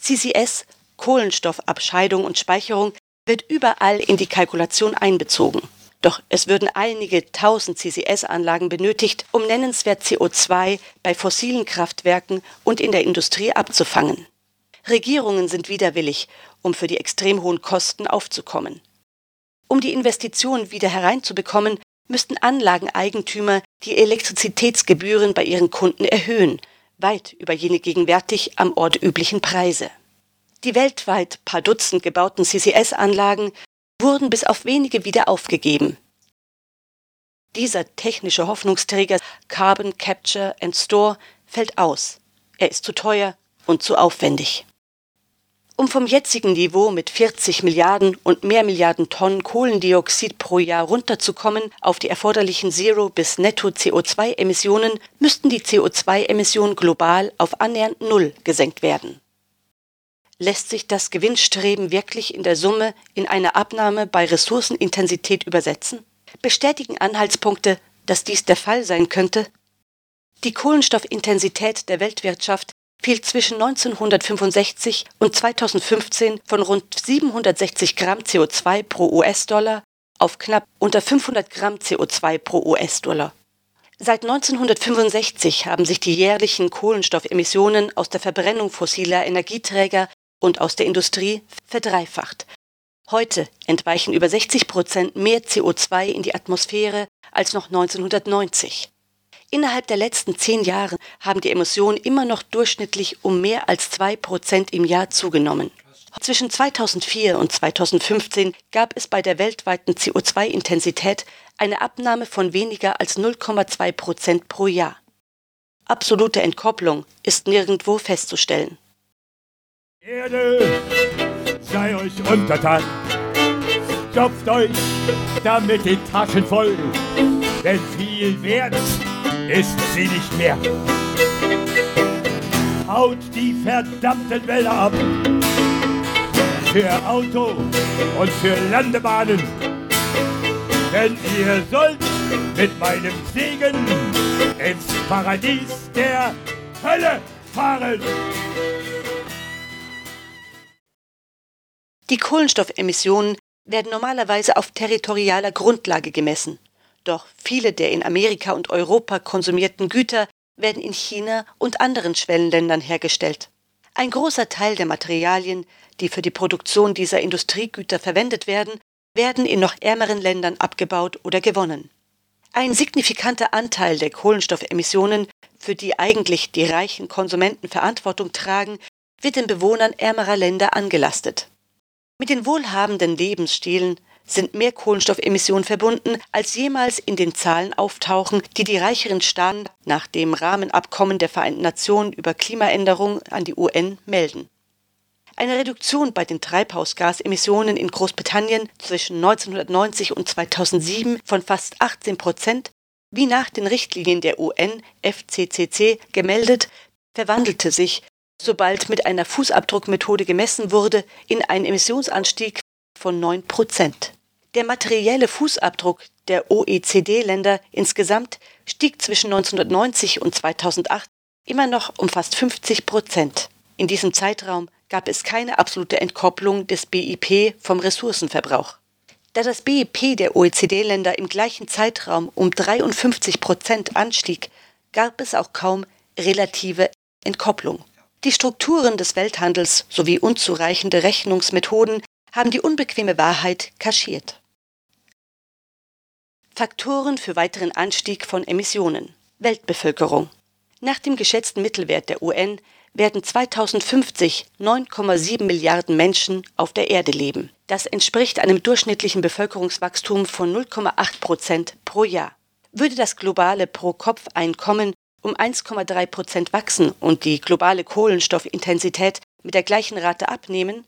CCS, Kohlenstoffabscheidung und Speicherung, wird überall in die Kalkulation einbezogen. Doch es würden einige tausend CCS-Anlagen benötigt, um nennenswert CO2 bei fossilen Kraftwerken und in der Industrie abzufangen. Regierungen sind widerwillig, um für die extrem hohen Kosten aufzukommen. Um die Investitionen wieder hereinzubekommen, müssten Anlageneigentümer die Elektrizitätsgebühren bei ihren Kunden erhöhen, weit über jene gegenwärtig am Ort üblichen Preise. Die weltweit paar Dutzend gebauten CCS-Anlagen wurden bis auf wenige wieder aufgegeben. Dieser technische Hoffnungsträger Carbon Capture and Store fällt aus. Er ist zu teuer und zu aufwendig. Um vom jetzigen Niveau mit 40 Milliarden und mehr Milliarden Tonnen Kohlendioxid pro Jahr runterzukommen auf die erforderlichen Zero- bis Netto-CO2-Emissionen, müssten die CO2-Emissionen global auf annähernd Null gesenkt werden. Lässt sich das Gewinnstreben wirklich in der Summe in eine Abnahme bei Ressourcenintensität übersetzen? Bestätigen Anhaltspunkte, dass dies der Fall sein könnte? Die Kohlenstoffintensität der Weltwirtschaft fiel zwischen 1965 und 2015 von rund 760 Gramm CO2 pro US-Dollar auf knapp unter 500 Gramm CO2 pro US-Dollar. Seit 1965 haben sich die jährlichen Kohlenstoffemissionen aus der Verbrennung fossiler Energieträger und aus der Industrie verdreifacht. Heute entweichen über 60 Prozent mehr CO2 in die Atmosphäre als noch 1990. Innerhalb der letzten zehn Jahre haben die Emissionen immer noch durchschnittlich um mehr als zwei Prozent im Jahr zugenommen. Zwischen 2004 und 2015 gab es bei der weltweiten CO2-Intensität eine Abnahme von weniger als 0,2 Prozent pro Jahr. Absolute Entkopplung ist nirgendwo festzustellen. Erde, sei euch untertan, stopft euch damit die Taschen voll, denn viel wert ist sie nicht mehr. Haut die verdammten Wälder ab, für Auto und für Landebahnen, denn ihr sollt mit meinem Segen ins Paradies der Hölle fahren. Die Kohlenstoffemissionen werden normalerweise auf territorialer Grundlage gemessen. Doch viele der in Amerika und Europa konsumierten Güter werden in China und anderen Schwellenländern hergestellt. Ein großer Teil der Materialien, die für die Produktion dieser Industriegüter verwendet werden, werden in noch ärmeren Ländern abgebaut oder gewonnen. Ein signifikanter Anteil der Kohlenstoffemissionen, für die eigentlich die reichen Konsumenten Verantwortung tragen, wird den Bewohnern ärmerer Länder angelastet. Mit den wohlhabenden Lebensstilen sind mehr Kohlenstoffemissionen verbunden, als jemals in den Zahlen auftauchen, die die reicheren Staaten nach dem Rahmenabkommen der Vereinten Nationen über Klimaänderung an die UN melden. Eine Reduktion bei den Treibhausgasemissionen in Großbritannien zwischen 1990 und 2007 von fast 18 Prozent, wie nach den Richtlinien der UN FCCC gemeldet, verwandelte sich, sobald mit einer Fußabdruckmethode gemessen wurde, in einen Emissionsanstieg von 9 Prozent. Der materielle Fußabdruck der OECD-Länder insgesamt stieg zwischen 1990 und 2008 immer noch um fast 50 Prozent. In diesem Zeitraum gab es keine absolute Entkopplung des BIP vom Ressourcenverbrauch. Da das BIP der OECD-Länder im gleichen Zeitraum um 53 Prozent anstieg, gab es auch kaum relative Entkopplung. Die Strukturen des Welthandels sowie unzureichende Rechnungsmethoden haben die unbequeme Wahrheit kaschiert. Faktoren für weiteren Anstieg von Emissionen. Weltbevölkerung. Nach dem geschätzten Mittelwert der UN werden 2050 9,7 Milliarden Menschen auf der Erde leben. Das entspricht einem durchschnittlichen Bevölkerungswachstum von 0,8 Prozent pro Jahr. Würde das globale Pro-Kopf-Einkommen um 1,3 Prozent wachsen und die globale Kohlenstoffintensität mit der gleichen Rate abnehmen,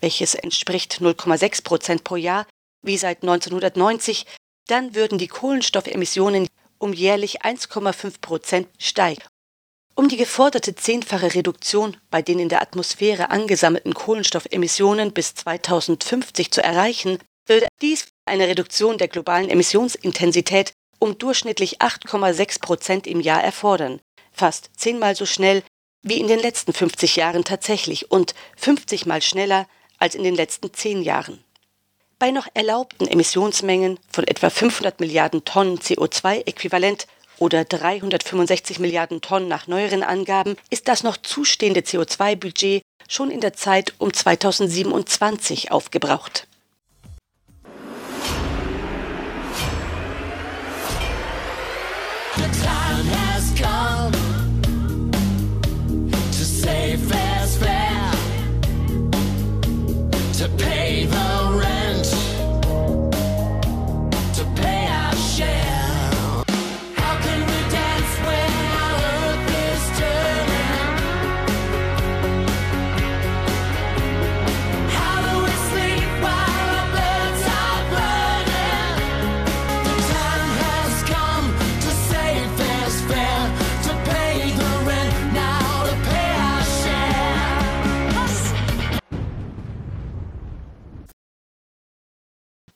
welches entspricht 0,6 Prozent pro Jahr wie seit 1990, dann würden die Kohlenstoffemissionen um jährlich 1,5 Prozent steigen. Um die geforderte zehnfache Reduktion bei den in der Atmosphäre angesammelten Kohlenstoffemissionen bis 2050 zu erreichen, würde dies eine Reduktion der globalen Emissionsintensität um durchschnittlich 8,6 Prozent im Jahr erfordern, fast zehnmal so schnell wie in den letzten 50 Jahren tatsächlich und 50 mal schneller als in den letzten zehn Jahren. Bei noch erlaubten Emissionsmengen von etwa 500 Milliarden Tonnen CO2-Äquivalent oder 365 Milliarden Tonnen nach neueren Angaben, ist das noch zustehende CO2-Budget schon in der Zeit um 2027 aufgebraucht.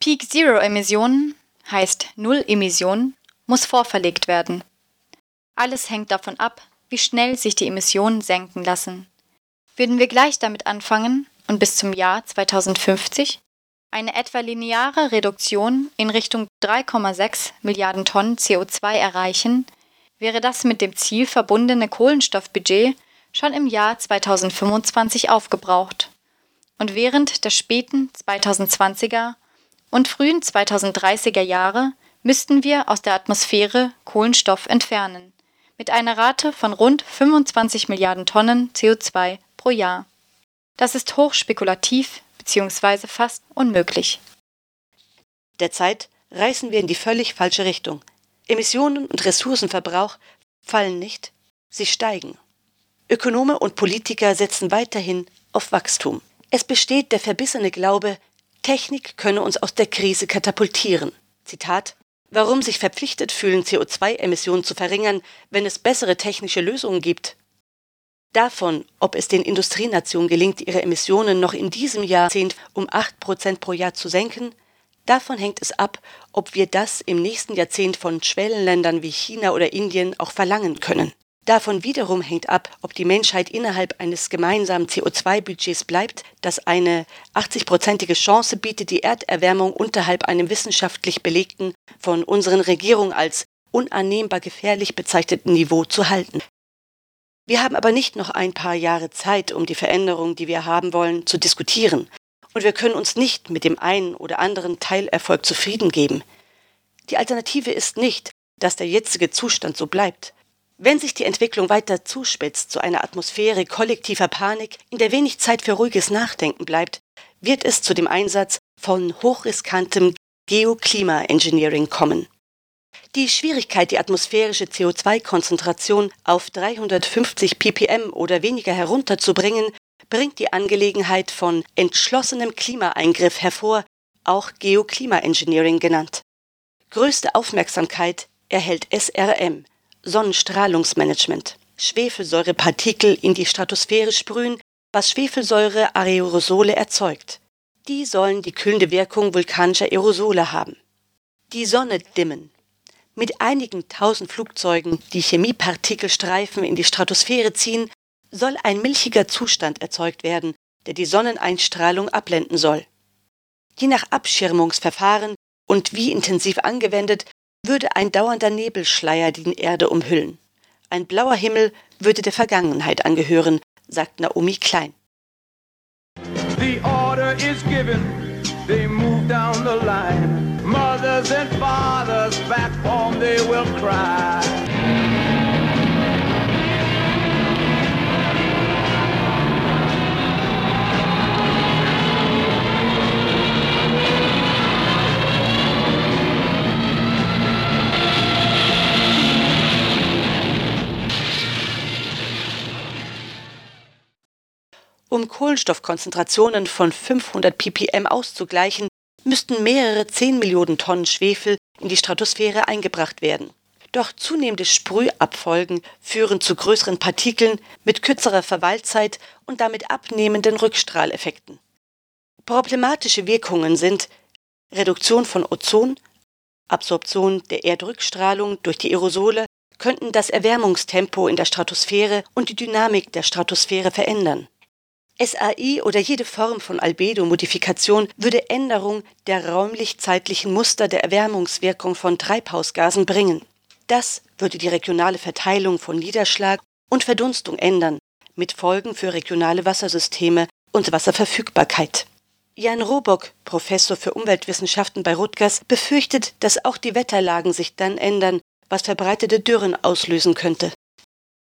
Peak Zero Emissionen heißt Null Emissionen muss vorverlegt werden. Alles hängt davon ab, wie schnell sich die Emissionen senken lassen. Würden wir gleich damit anfangen und bis zum Jahr 2050 eine etwa lineare Reduktion in Richtung 3,6 Milliarden Tonnen CO2 erreichen, wäre das mit dem Ziel verbundene Kohlenstoffbudget schon im Jahr 2025 aufgebraucht und während der späten 2020er und frühen 2030er Jahre müssten wir aus der Atmosphäre Kohlenstoff entfernen, mit einer Rate von rund 25 Milliarden Tonnen CO2 pro Jahr. Das ist hochspekulativ bzw. fast unmöglich. Derzeit reißen wir in die völlig falsche Richtung. Emissionen und Ressourcenverbrauch fallen nicht, sie steigen. Ökonome und Politiker setzen weiterhin auf Wachstum. Es besteht der verbissene Glaube, Technik könne uns aus der Krise katapultieren. Zitat Warum sich verpflichtet fühlen, CO2-Emissionen zu verringern, wenn es bessere technische Lösungen gibt? Davon, ob es den Industrienationen gelingt, ihre Emissionen noch in diesem Jahrzehnt um 8 Prozent pro Jahr zu senken, davon hängt es ab, ob wir das im nächsten Jahrzehnt von Schwellenländern wie China oder Indien auch verlangen können. Davon wiederum hängt ab, ob die Menschheit innerhalb eines gemeinsamen CO2-Budgets bleibt, das eine 80-prozentige Chance bietet, die Erderwärmung unterhalb einem wissenschaftlich belegten, von unseren Regierungen als unannehmbar gefährlich bezeichneten Niveau zu halten. Wir haben aber nicht noch ein paar Jahre Zeit, um die Veränderungen, die wir haben wollen, zu diskutieren. Und wir können uns nicht mit dem einen oder anderen Teilerfolg zufrieden geben. Die Alternative ist nicht, dass der jetzige Zustand so bleibt. Wenn sich die Entwicklung weiter zuspitzt zu einer Atmosphäre kollektiver Panik, in der wenig Zeit für ruhiges Nachdenken bleibt, wird es zu dem Einsatz von hochriskantem Geoklima-Engineering kommen. Die Schwierigkeit, die atmosphärische CO2-Konzentration auf 350 ppm oder weniger herunterzubringen, bringt die Angelegenheit von entschlossenem Klimaeingriff hervor, auch Geoklima-Engineering genannt. Größte Aufmerksamkeit erhält SRM, Sonnenstrahlungsmanagement. Schwefelsäurepartikel in die Stratosphäre sprühen, was Schwefelsäure-Aerosole erzeugt. Die sollen die kühlende Wirkung vulkanischer Aerosole haben. Die Sonne dimmen. Mit einigen tausend Flugzeugen, die Chemiepartikelstreifen in die Stratosphäre ziehen, soll ein milchiger Zustand erzeugt werden, der die Sonneneinstrahlung abblenden soll. Je nach Abschirmungsverfahren und wie intensiv angewendet, würde ein dauernder Nebelschleier die Erde umhüllen. Ein blauer Himmel würde der Vergangenheit angehören, sagt Naomi Klein. The order is given, they move down the line. Mothers and fathers back home, they will cry. Um Kohlenstoffkonzentrationen von 500 ppm auszugleichen, müssten mehrere 10 Millionen Tonnen Schwefel in die Stratosphäre eingebracht werden. Doch zunehmende Sprühabfolgen führen zu größeren Partikeln mit kürzerer Verweilzeit und damit abnehmenden Rückstrahleffekten. Problematische Wirkungen sind Reduktion von Ozon, Absorption der Erdrückstrahlung durch die Aerosole könnten das Erwärmungstempo in der Stratosphäre und die Dynamik der Stratosphäre verändern. SAI oder jede Form von Albedo-Modifikation würde Änderung der räumlich-zeitlichen Muster der Erwärmungswirkung von Treibhausgasen bringen. Das würde die regionale Verteilung von Niederschlag und Verdunstung ändern, mit Folgen für regionale Wassersysteme und Wasserverfügbarkeit. Jan Robock, Professor für Umweltwissenschaften bei Rutgers, befürchtet, dass auch die Wetterlagen sich dann ändern, was verbreitete Dürren auslösen könnte.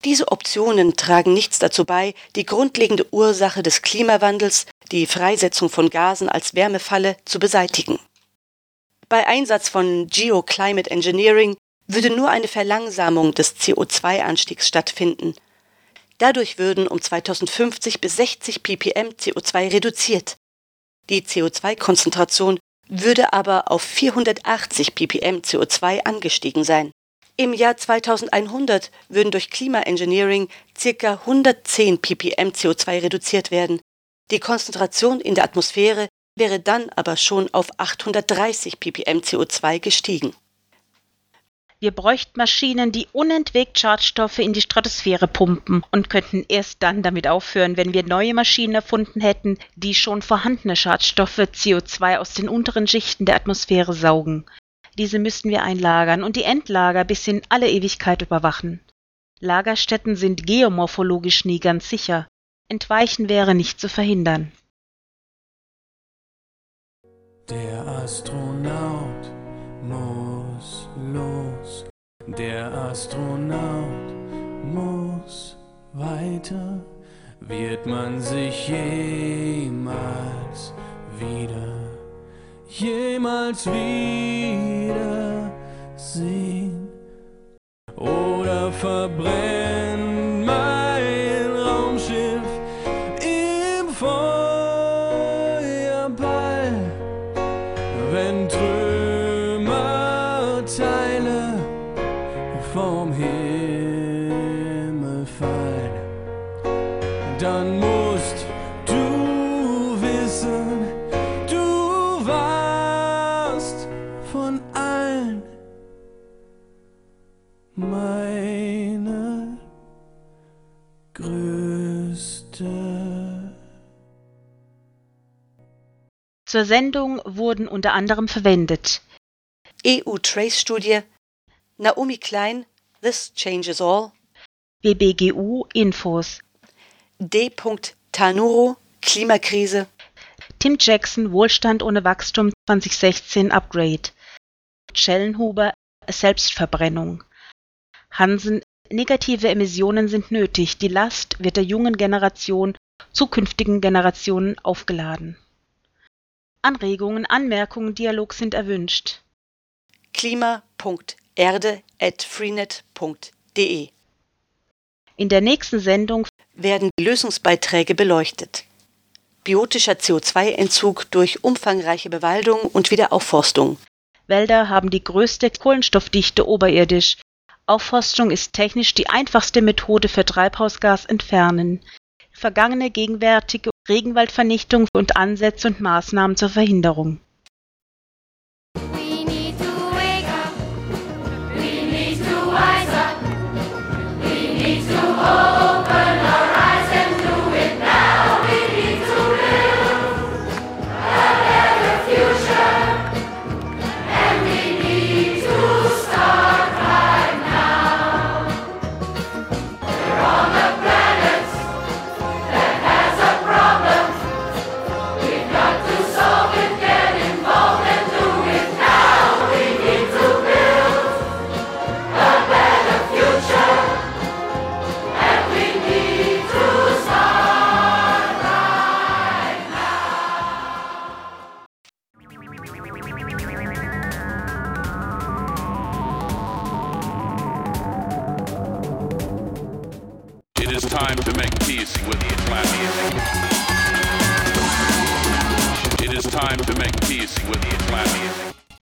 Diese Optionen tragen nichts dazu bei, die grundlegende Ursache des Klimawandels, die Freisetzung von Gasen als Wärmefalle, zu beseitigen. Bei Einsatz von Geoclimate Engineering würde nur eine Verlangsamung des CO2-Anstiegs stattfinden. Dadurch würden um 2050 bis 60 ppm CO2 reduziert. Die CO2-Konzentration würde aber auf 480 ppm CO2 angestiegen sein. Im Jahr 2100 würden durch Klimaengineering ca. 110 ppm CO2 reduziert werden. Die Konzentration in der Atmosphäre wäre dann aber schon auf 830 ppm CO2 gestiegen. Wir bräuchten Maschinen, die unentwegt Schadstoffe in die Stratosphäre pumpen und könnten erst dann damit aufhören, wenn wir neue Maschinen erfunden hätten, die schon vorhandene Schadstoffe CO2 aus den unteren Schichten der Atmosphäre saugen. Diese müssten wir einlagern und die Endlager bis in alle Ewigkeit überwachen. Lagerstätten sind geomorphologisch nie ganz sicher. Entweichen wäre nicht zu verhindern Der Astronaut muss los. Der Astronaut muss weiter. Wird man sich jemals wieder, jemals wieder sehen? Oder verbrennt Zur Sendung wurden unter anderem verwendet. EU-Trace-Studie, Naomi Klein, This Changes All, BBGU Infos, D. Tanuro, Klimakrise, Tim Jackson Wohlstand ohne Wachstum 2016 Upgrade, Schellenhuber Selbstverbrennung, Hansen Negative Emissionen sind nötig, die Last wird der jungen Generation, zukünftigen Generationen aufgeladen. Anregungen, Anmerkungen, Dialog sind erwünscht. klima.erde.freenet.de In der nächsten Sendung werden Lösungsbeiträge beleuchtet. Biotischer CO2-Entzug durch umfangreiche Bewaldung und Wiederaufforstung. Wälder haben die größte Kohlenstoffdichte oberirdisch. Aufforstung ist technisch die einfachste Methode für Treibhausgas entfernen. Vergangene, gegenwärtige Regenwaldvernichtung und Ansätze und Maßnahmen zur Verhinderung.